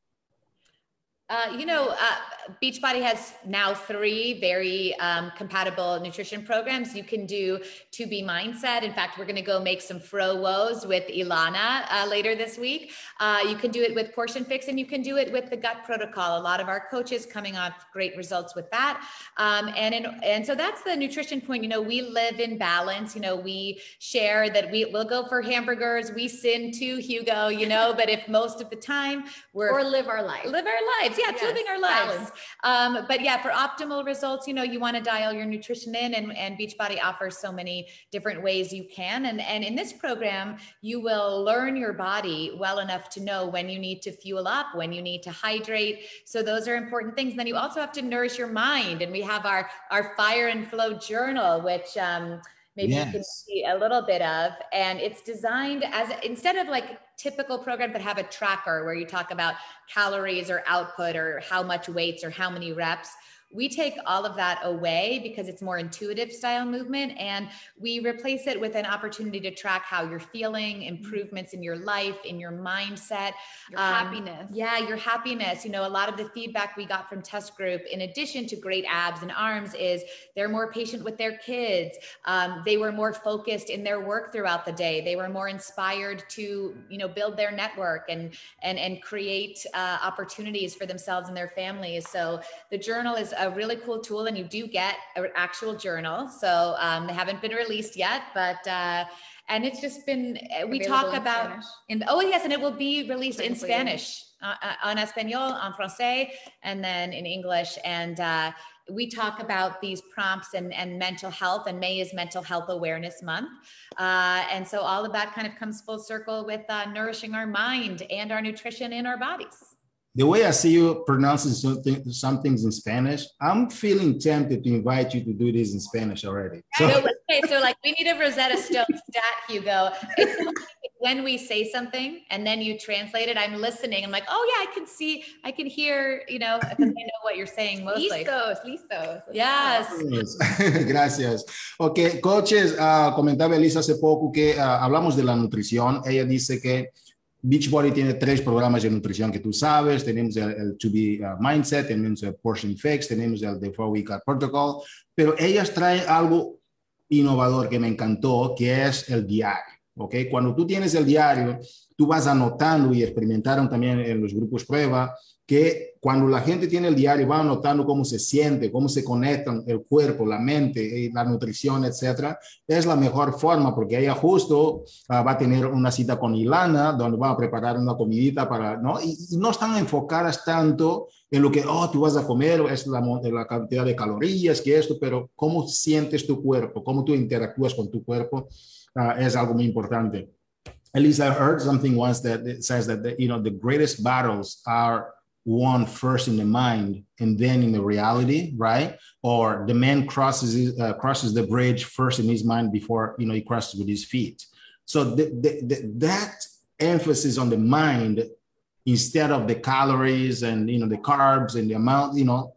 [SPEAKER 4] Uh, you know, uh, Beachbody has now three very um, compatible nutrition programs. You can do To Be Mindset. In fact, we're going to go make some fro woes with Ilana uh, later this week. Uh, you can do it with Portion Fix, and you can do it with the Gut Protocol. A lot of our coaches coming off great results with that. Um, and in, and so that's the nutrition point. You know, we live in balance. You know, we share that we will go for hamburgers. We sin too, Hugo. You know, but if most of the time we're
[SPEAKER 3] or live our life.
[SPEAKER 4] live our lives. Yeah, it's
[SPEAKER 3] Yes,
[SPEAKER 4] living our lives. Um, but yeah, for optimal results, you know, you want to dial your nutrition in, and, and Beachbody offers so many different ways you can. And, and in this program, you will learn your body well enough to know when you need to fuel up, when you need to hydrate. So those are important things. And then you also have to nourish your mind. And we have our our fire and flow journal, which um, maybe you can see a little bit of. And it's designed as instead of like typical programs that have a tracker where you talk about calories or output or how much weights or how many reps. We take all of that away because it's more intuitive style movement and we replace it with an opportunity to track how you're feeling, improvements in your life, in your mindset.
[SPEAKER 3] Your
[SPEAKER 4] Um,
[SPEAKER 3] happiness.
[SPEAKER 4] Yeah, your happiness. You know, a lot of the feedback we got from test group, in addition to great abs and arms, is they're more patient with their kids. Um, they were more focused in their work throughout the day. They were more inspired to, you know, build their network and and and create uh, opportunities for themselves and their families. So the journal is a really cool tool, and you do get an actual journal. So um, they haven't been released yet, but. Uh, and it's just been uh, we
[SPEAKER 3] Available
[SPEAKER 4] talk
[SPEAKER 3] in
[SPEAKER 4] about
[SPEAKER 3] Spanish.
[SPEAKER 4] in oh yes, and it will be released in Spanish, uh, uh, en español, en français, and then in English. And uh, we talk about these prompts and, and mental health. And May is Mental Health Awareness Month, uh, and so all of that kind of comes full circle with uh, nourishing our mind and our nutrition in our bodies.
[SPEAKER 2] The way I see you pronouncing something, some things in Spanish, I'm feeling tempted to invite you to do this in Spanish already. So,
[SPEAKER 4] So, okay, so like we need a Rosetta Stone stat, Hugo. It's like when we say something and then you translate it, I'm listening. I'm like, oh yeah, I can see, I can hear, you know, because I know what you're saying mostly.
[SPEAKER 3] Listos, listos. Let's
[SPEAKER 4] Yes. [LAUGHS]
[SPEAKER 2] Gracias. Ok, coaches, ah, comentaba Elisa hace poco que ah, hablamos de la nutrición. Ella dice que Beachbody tiene tres programas de nutrición que tú sabes. Tenemos el, To Be ah, Mindset, tenemos el Portion Fix, tenemos el The Four Week Protocol, pero ellas traen algo innovador que me encantó, que es el diario. ¿ok? Cuando tú tienes el diario, tú vas anotando y experimentaron también en los grupos prueba que cuando la gente tiene el diario va anotando cómo se siente, cómo se conectan el cuerpo, la mente, y la nutrición, etcétera, es la mejor forma porque ella justo ah, va a tener una cita con Ilana donde va a preparar una comidita para, ¿no? Y, y no están enfocadas tanto en lo que, oh, tú vas a comer, es la, la cantidad de calorías, que esto, pero cómo sientes tu cuerpo, cómo tú interactúas con tu cuerpo, ah, es algo muy importante. Elisa, I heard something once that says that the, you know the greatest battles are won first in the mind and then in the reality, right? Or the man crosses uh, crosses the bridge first in his mind before you know he crosses with his feet. So the, the, the, that emphasis on the mind instead of the calories and you know the carbs and the amount, you know,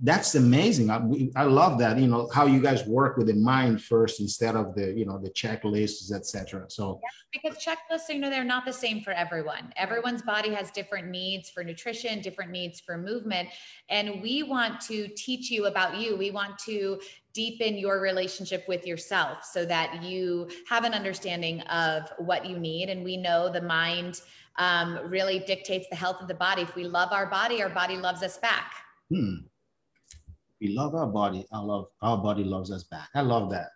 [SPEAKER 2] that's amazing. I, I love that. You know how you guys work with the mind first instead of the you know the checklists, etc. So
[SPEAKER 4] Because checklists, you know, they're not the same for everyone. Everyone's body has different needs for nutrition, different needs for movement. And we want to teach you about you. We want to deepen your relationship with yourself so that you have an understanding of what you need. And we know the mind um, really dictates the health of the body. If we love our body, our body loves us back.
[SPEAKER 2] Hmm. We love our body. I love our body loves us back. I love that.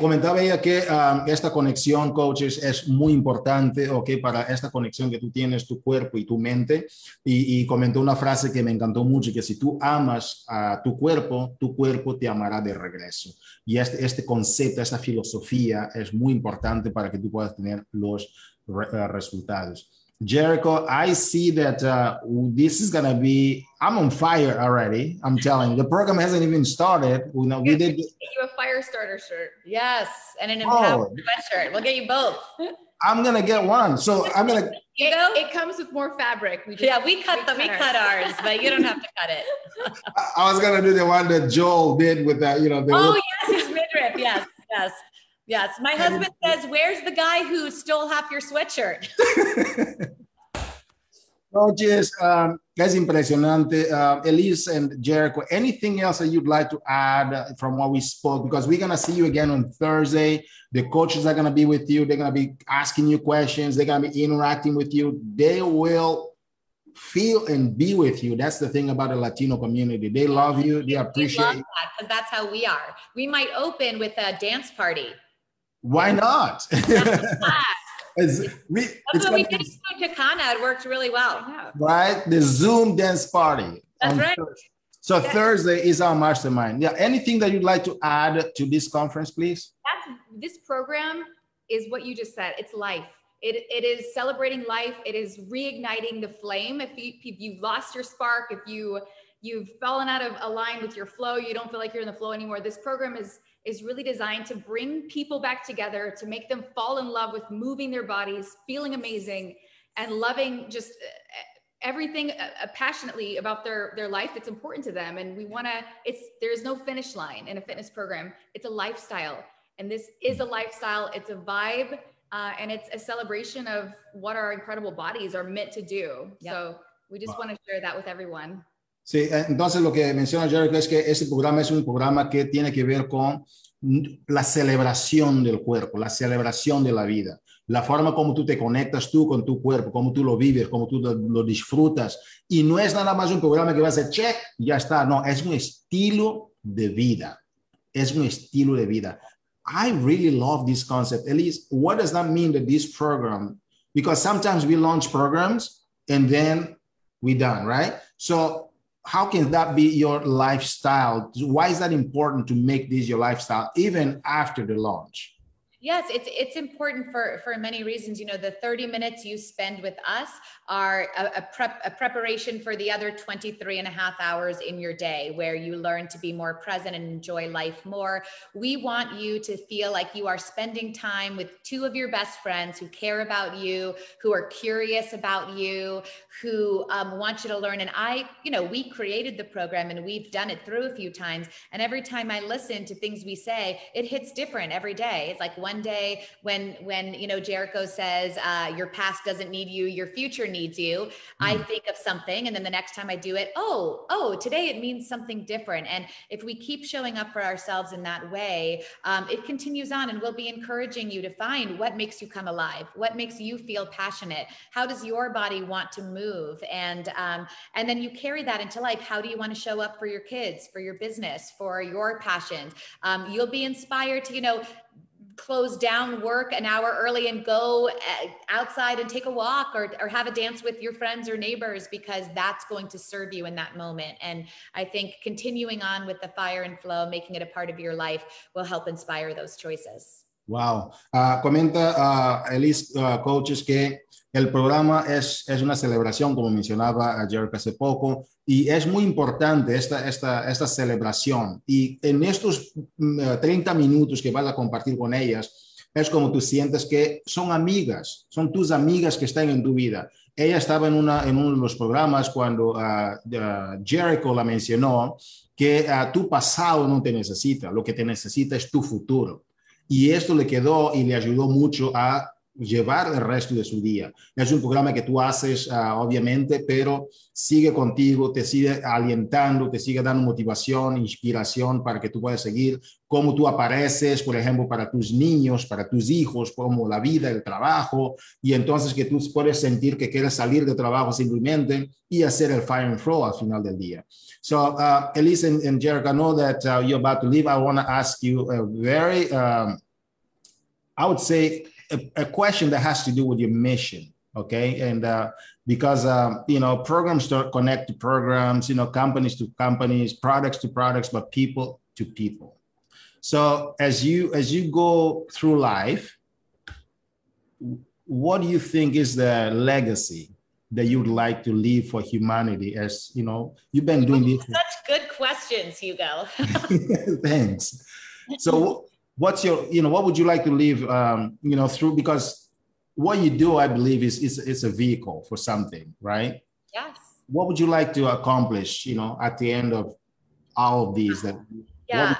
[SPEAKER 2] Comentaba ella que um, esta conexión, coaches, es muy importante, ¿ok? Para esta conexión que tú tienes, tu cuerpo y tu mente. Y, comentó una frase que me encantó mucho, que si tú amas a tu cuerpo, tu cuerpo te amará de regreso. Y este, este concepto, esta filosofía es muy importante para que tú puedas tener los uh, resultados. Jericho, I see that uh, this is gonna be. I'm on fire already. I'm telling you, the program hasn't even started. We know we did.
[SPEAKER 3] Get you a fire starter shirt.
[SPEAKER 4] Yes. And an
[SPEAKER 2] Oh.
[SPEAKER 4] empowered sweatshirt. We'll get you both.
[SPEAKER 2] I'm gonna get one. So I'm gonna.
[SPEAKER 3] It, it comes with more fabric. We just,
[SPEAKER 4] Yeah, we cut the we cut ours, but you don't have to cut it. [LAUGHS]
[SPEAKER 2] I was gonna do the one that Joel did with that. You know. The
[SPEAKER 4] Oh yes, his midriff. Yes, yes, yes. My husband says, "Where's the guy who stole half your sweatshirt?" [LAUGHS]
[SPEAKER 2] Coaches, um, es impresionante. Uh, Elise and Jericho, anything else that you'd like to add from what we spoke? Because we're going to see you again on Thursday. The coaches are going to be with you. They're going to be asking you questions. They're going to be interacting with you. They will feel and be with you. That's the thing about the Latino community. They love you. They appreciate you.
[SPEAKER 4] that because that's how we are. We might open with a dance party.
[SPEAKER 2] Why not? [LAUGHS] It's- we-
[SPEAKER 4] That's
[SPEAKER 2] it's
[SPEAKER 4] what we did
[SPEAKER 2] be-
[SPEAKER 4] in Chicana. It worked really well.
[SPEAKER 3] Yeah.
[SPEAKER 2] right? The Zoom dance party.
[SPEAKER 4] That's right.
[SPEAKER 2] Thursday. So Thursday is our mastermind. Yeah. Anything that you'd like to add to this conference, please?
[SPEAKER 3] That's this program is what you just said. It's life. It, it is celebrating life. It is reigniting the flame. If you if you've lost your spark, if you you've fallen out of a line with your flow, you don't feel like you're in the flow anymore. This program is is really designed to bring people back together, to make them fall in love with moving their bodies, feeling amazing, and loving just uh, everything uh, uh, passionately about their their life that's important to them. And we want to. It's there's no finish line in a fitness program. It's a lifestyle, and this is a lifestyle. It's a vibe. Uh, and it's a celebration of what our incredible bodies are meant to do.
[SPEAKER 4] Yep.
[SPEAKER 3] So we just want to share that with everyone.
[SPEAKER 2] Sí, eh, entonces lo que menciona Jericho es que este programa es un programa que tiene que ver con la celebración del cuerpo, la celebración de la vida, la forma como tú te conectas tú con tu cuerpo, cómo tú lo vives, cómo tú lo, disfrutas. Y no es nada más un programa que vas a check, ya está, no, es un estilo de vida, es un estilo de vida. I really love this concept. Elise, what does that mean that this program, because sometimes we launch programs and then we done, right? So how can that be your lifestyle? Why is that important to make this your lifestyle even after the launch?
[SPEAKER 4] Yes, it's it's important for for many reasons. You know, the 30 minutes you spend with us are a, a prep a preparation for the other 23 and a half hours in your day where you learn to be more present and enjoy life more. We want you to feel like you are spending time with two of your best friends who care about you, who are curious about you, who um, want you to learn. And I, you know, we created the program and we've done it through a few times. And every time I listen to things we say, it hits different every day. It's like one day when when you know Jericho says uh, your past doesn't need you, your future needs you. I think of something, and then the next time I do it, oh, oh, today it means something different. And if we keep showing up for ourselves in that way, um, it continues on, and we'll be encouraging you to find what makes you come alive, what makes you feel passionate, how does your body want to move, and um, and then you carry that into life. How do you want to show up for your kids, for your business, for your passions? Um, you'll be inspired to, you know, close down work an hour early and go uh, outside and take a walk or, or have a dance with your friends or neighbors because that's going to serve you in that moment. And I think continuing on with the fire and flow, making it a part of your life will help inspire those choices.
[SPEAKER 2] Wow. Uh, comenta uh, Elise uh, Coaches que el programa es, es una celebración, como mencionaba Jericho hace poco, y es muy importante esta, esta, esta celebración. Y en estos mm, 30 minutos que vas a compartir con ellas, es como tú sientes que son amigas, son tus amigas que están en tu vida. Ella estaba en, una, en uno de los programas cuando Jericho la mencionó, que tu pasado no te necesita, lo que te necesita es tu futuro. Y esto le quedó y le ayudó mucho a llevar el resto de su día. Es un programa que tú haces, uh, obviamente, pero sigue contigo, te sigue alientando, te sigue dando motivación, inspiración para que tú puedas seguir, cómo tú apareces, por ejemplo, para tus niños, para tus hijos, como la vida, el trabajo, y entonces que tú puedes sentir que quieres salir de trabajo simplemente y hacer el fire and flow al final del día. So, uh, Elise and, and Jericho, I know that uh, you're about to leave. I want to ask you a very, um, I would say, a, a, question that has to do with your mission okay? And uh, because um, you know programs to connect to programs you know companies to companies products to products but people to people. So as you as you go through life what do you think is the legacy that you would like to leave for humanity as you know you've been doing this
[SPEAKER 4] such good questions hugo. [LAUGHS]
[SPEAKER 2] Thanks. So what's your you know what would you like to leave um, you know through because what you do, I believe, is is is a vehicle for something, right?
[SPEAKER 4] Yes.
[SPEAKER 2] What would you like to accomplish? You know, at the end of all of these, that
[SPEAKER 4] Yeah.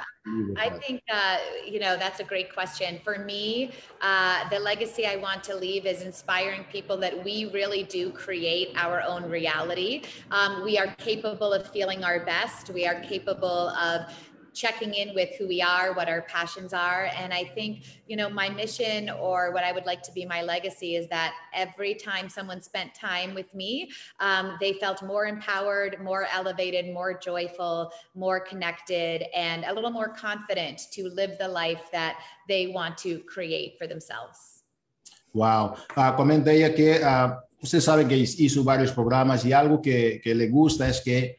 [SPEAKER 4] I think, uh, you know, that's a great question. For me, uh, the legacy I want to leave is inspiring people that we really do create our own reality. Um, we are capable of feeling our best. We are capable of checking in with who we are, what our passions are. And I think, you know, my mission or what I would like to be my legacy is that every time someone spent time with me, um, they felt more empowered, more elevated, more joyful, more connected, and a little more confident to live the life that they want to create for themselves.
[SPEAKER 2] Wow. Uh, ella que uh, usted sabe que hizo varios programas y algo que, que le gusta es que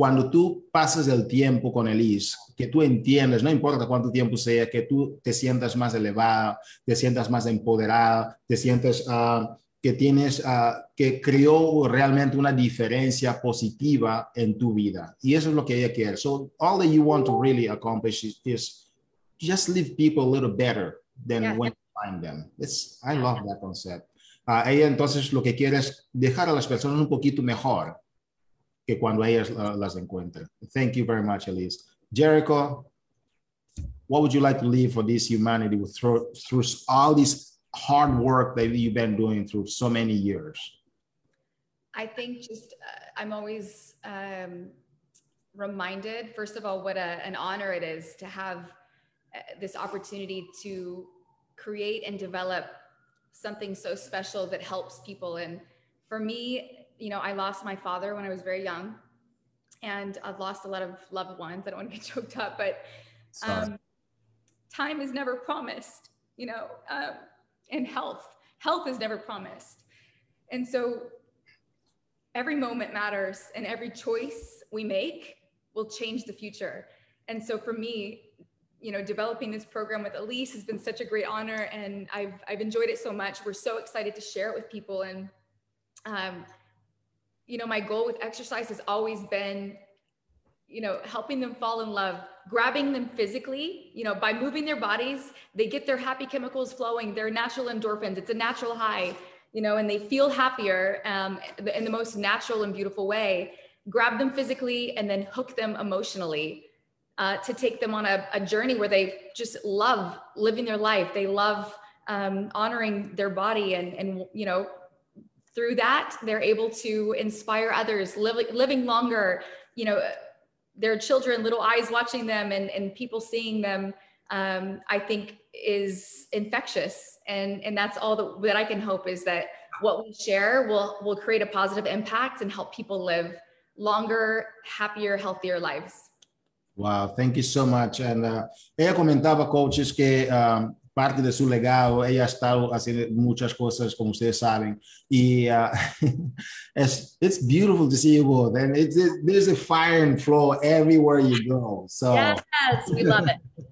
[SPEAKER 2] cuando tú pasas el tiempo con Elise, que tú entiendes, no importa cuánto tiempo sea, que tú te sientas más elevada, te sientas más empoderada, te sientes uh, que tienes, uh, que creó realmente una diferencia positiva en tu vida. Y eso es lo que ella quiere. So all that you want to really accomplish is, is just leave people a little better than yeah. when you find them. It's, I love that concept. Uh, ella entonces lo que quiere es dejar a las personas un poquito mejor que cuando ellas las encuentren. Thank you very much, Elise. Jericho, what would you like to leave for this humanity through, through all this hard work that you've been doing through so many years?
[SPEAKER 3] I think just uh, I'm always um, reminded, first of all, what a, an honor it is to have uh, this opportunity to create and develop something so special that helps people. And for me, you know, I lost my father when I was very young, and I've lost a lot of loved ones. I don't want to get [LAUGHS] choked up, but um, time is never promised, you know, um, and health. Health is never promised. And so every moment matters, and every choice we make will change the future. And so for me, you know, developing this program with Elise has been such a great honor, and I've I've enjoyed it so much. We're so excited to share it with people, and um, you know, my goal with exercise has always been, you know, helping them fall in love, grabbing them physically, you know, by moving their bodies, they get their happy chemicals flowing, their natural endorphins. It's a natural high, you know, and they feel happier um, in the most natural and beautiful way. Grab them physically and then hook them emotionally. Uh, to take them on a, a, journey where they just love living their life. They love um, honoring their body and, and, you know, through that they're able to inspire others living living longer you know their children little eyes watching them and, and people seeing them um, i think is infectious. And and that's all that, that i can hope is that what we share will will create a positive impact and help people live longer happier healthier lives.
[SPEAKER 2] Wow thank you so much. And uh, ella comentaba coaches que um, parte de su legado. Ella ha estado haciendo muchas cosas, como ustedes saben. Y uh, [LAUGHS] it's, it's beautiful to see you both. And it's, it, there's a fire and flow everywhere you go. So
[SPEAKER 4] yes, we love it. [LAUGHS]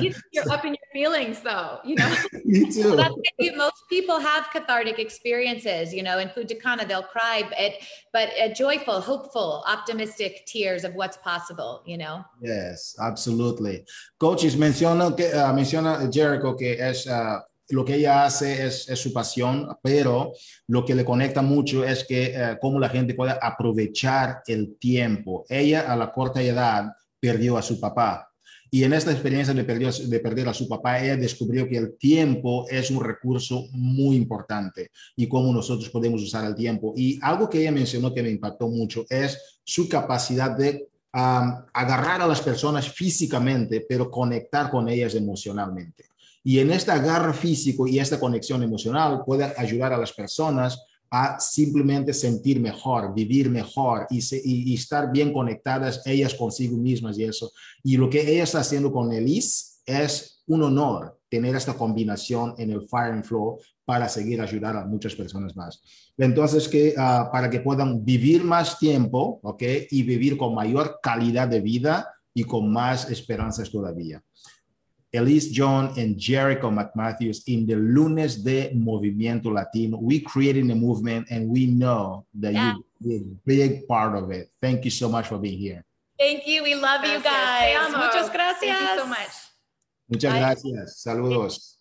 [SPEAKER 3] You're [LAUGHS] up in your feelings, though. You know. [LAUGHS]
[SPEAKER 2] Me [LAUGHS] too.
[SPEAKER 4] Well, most people have cathartic experiences. You know, in Fujikana, they'll cry, but but uh, joyful, hopeful, optimistic tears of what's possible. You know.
[SPEAKER 2] Yes, absolutely. Coaches menciona que uh, menciona Jericho que es. Uh, lo que ella hace es, es, su pasión, pero lo que le conecta mucho es que uh, cómo la gente puede aprovechar el tiempo. Ella a la corta edad perdió a su papá, y en esta experiencia de perder, de perder a su papá, ella descubrió que el tiempo es un recurso muy importante y cómo nosotros podemos usar el tiempo. Y algo que ella mencionó que me impactó mucho es su capacidad de um, agarrar a las personas físicamente, pero conectar con ellas emocionalmente. Y en este agarre físico y esta conexión emocional puede ayudar a las personas a simplemente sentir mejor, vivir mejor y, estar bien conectadas ellas consigo mismas y eso. Y lo que ella está haciendo con Elise es un honor tener esta combinación en el Fire and Flow para seguir ayudar a muchas personas más. Entonces, que uh, para que puedan vivir más tiempo, ¿ok? Y vivir con mayor calidad de vida y con más esperanzas todavía. Elise John and Jericho McMatthews in the Lunes de Movimiento Latino. We created a movement and we know that yeah. you're a big part of it. Thank you so much for being here.
[SPEAKER 4] Thank you. We love gracias. you guys. Muchas gracias.
[SPEAKER 3] Thank you so much.
[SPEAKER 2] Muchas Bye. gracias. Saludos.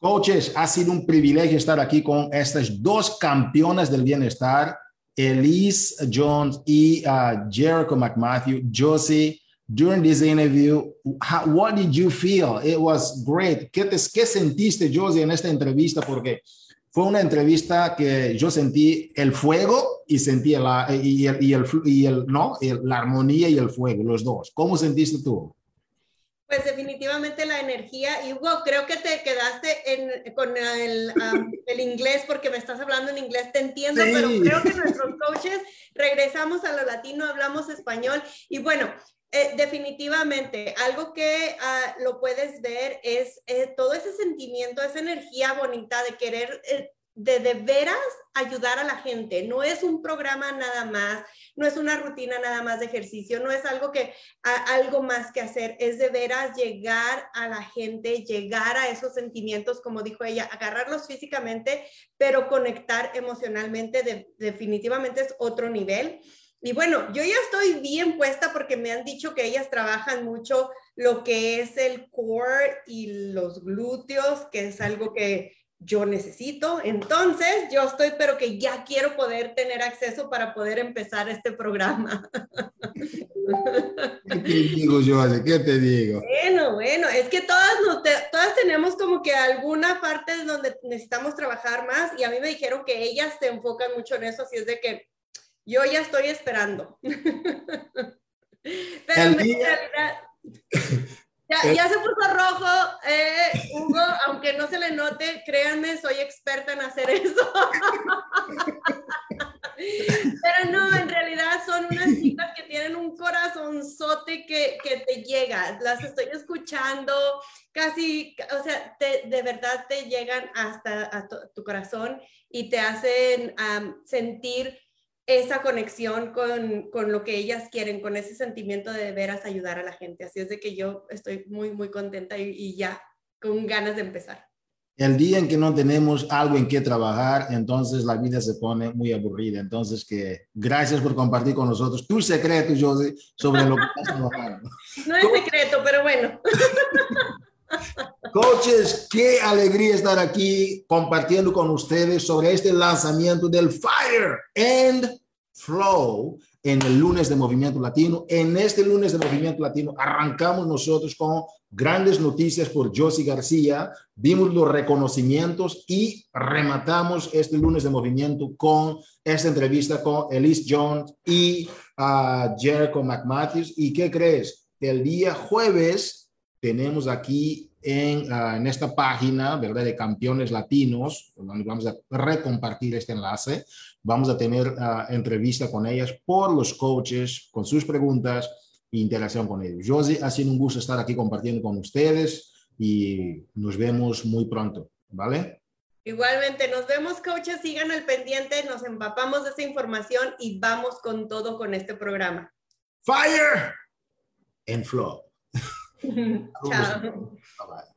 [SPEAKER 2] Coaches, ha sido un privilegio estar aquí con estas dos campeonas del bienestar, Elise Jones y uh, Jericho McMatthew. Josie, during this interview, how, what did you feel? It was great. ¿Qué, te, ¿Qué sentiste, Josie, en esta entrevista? Porque fue una entrevista que yo sentí el fuego y sentí la, y el, y el, y el no, la armonía y el fuego, los dos. ¿Cómo sentiste tú?
[SPEAKER 1] Pues definitivamente la energía. Y Hugo, creo que te quedaste en, con el, el, inglés porque me estás hablando en inglés, te entiendo, pero creo que nuestros coaches regresamos a lo latino, hablamos español. Y bueno, eh, definitivamente, algo que uh, lo puedes ver es eh, todo ese sentimiento, esa energía bonita de querer eh, de de veras ayudar a la gente. No es un programa nada más, no es una rutina nada más de ejercicio, no es algo que algo más que hacer, es de veras llegar a la gente, llegar a esos sentimientos, como dijo ella, agarrarlos físicamente, pero conectar emocionalmente definitivamente es otro nivel. Y bueno, yo ya estoy bien puesta porque me han dicho que ellas trabajan mucho lo que es el core y los glúteos, que es algo que yo necesito. Entonces, yo estoy, pero que ya quiero poder tener acceso para poder empezar este programa.
[SPEAKER 2] ¿Qué te digo, Josie? ¿Qué te digo?
[SPEAKER 1] Bueno, bueno, es que todas, todas tenemos como que alguna parte donde necesitamos trabajar más y a mí me dijeron que ellas se enfocan mucho en eso, así es de que yo ya estoy esperando. [LAUGHS] pero en realidad... [LAUGHS] Eh. Ya, se puso rojo, eh, Hugo, aunque no se le note, créanme, soy experta en hacer eso. [LAUGHS] Pero no, en realidad son unas chicas que tienen un corazonzote que, que te llega. Las estoy escuchando casi, o sea, de verdad te llegan hasta tu, corazón y te hacen sentir esa conexión con, con, lo que ellas quieren, con ese sentimiento de, veras ayudar a la gente. Así es de que yo estoy muy, muy contenta y, y, ya con ganas de empezar.
[SPEAKER 2] El día en que no tenemos algo en que trabajar, entonces la vida se pone muy aburrida. Entonces, que gracias por compartir con nosotros tu secreto, Josie, sobre lo que estás trabajando. [LAUGHS]
[SPEAKER 1] No es secreto, pero bueno. [LAUGHS]
[SPEAKER 2] Coaches, qué alegría estar aquí compartiendo con ustedes sobre este lanzamiento del Fire and Flow en el lunes de Movimiento Latino. En este lunes de Movimiento Latino arrancamos nosotros con grandes noticias por Josie García, vimos los reconocimientos y rematamos este lunes de Movimiento con esta entrevista con Elise Jones y uh, Jericho McMatthews. ¿Y qué crees? El día jueves tenemos aquí en, uh, en, esta página, ¿verdad? De campeones latinos, donde vamos a recompartir este enlace. Vamos a tener uh, entrevista con ellas por los coaches, con sus preguntas e interacción con ellos. Josie, ha sido un gusto estar aquí compartiendo con ustedes y nos vemos muy pronto, ¿vale?
[SPEAKER 1] Igualmente, nos vemos, coaches. Sigan al pendiente, nos empapamos de esa información y vamos con todo con este programa.
[SPEAKER 2] Fire and flow.
[SPEAKER 1] Ciao.
[SPEAKER 2] Bye bye.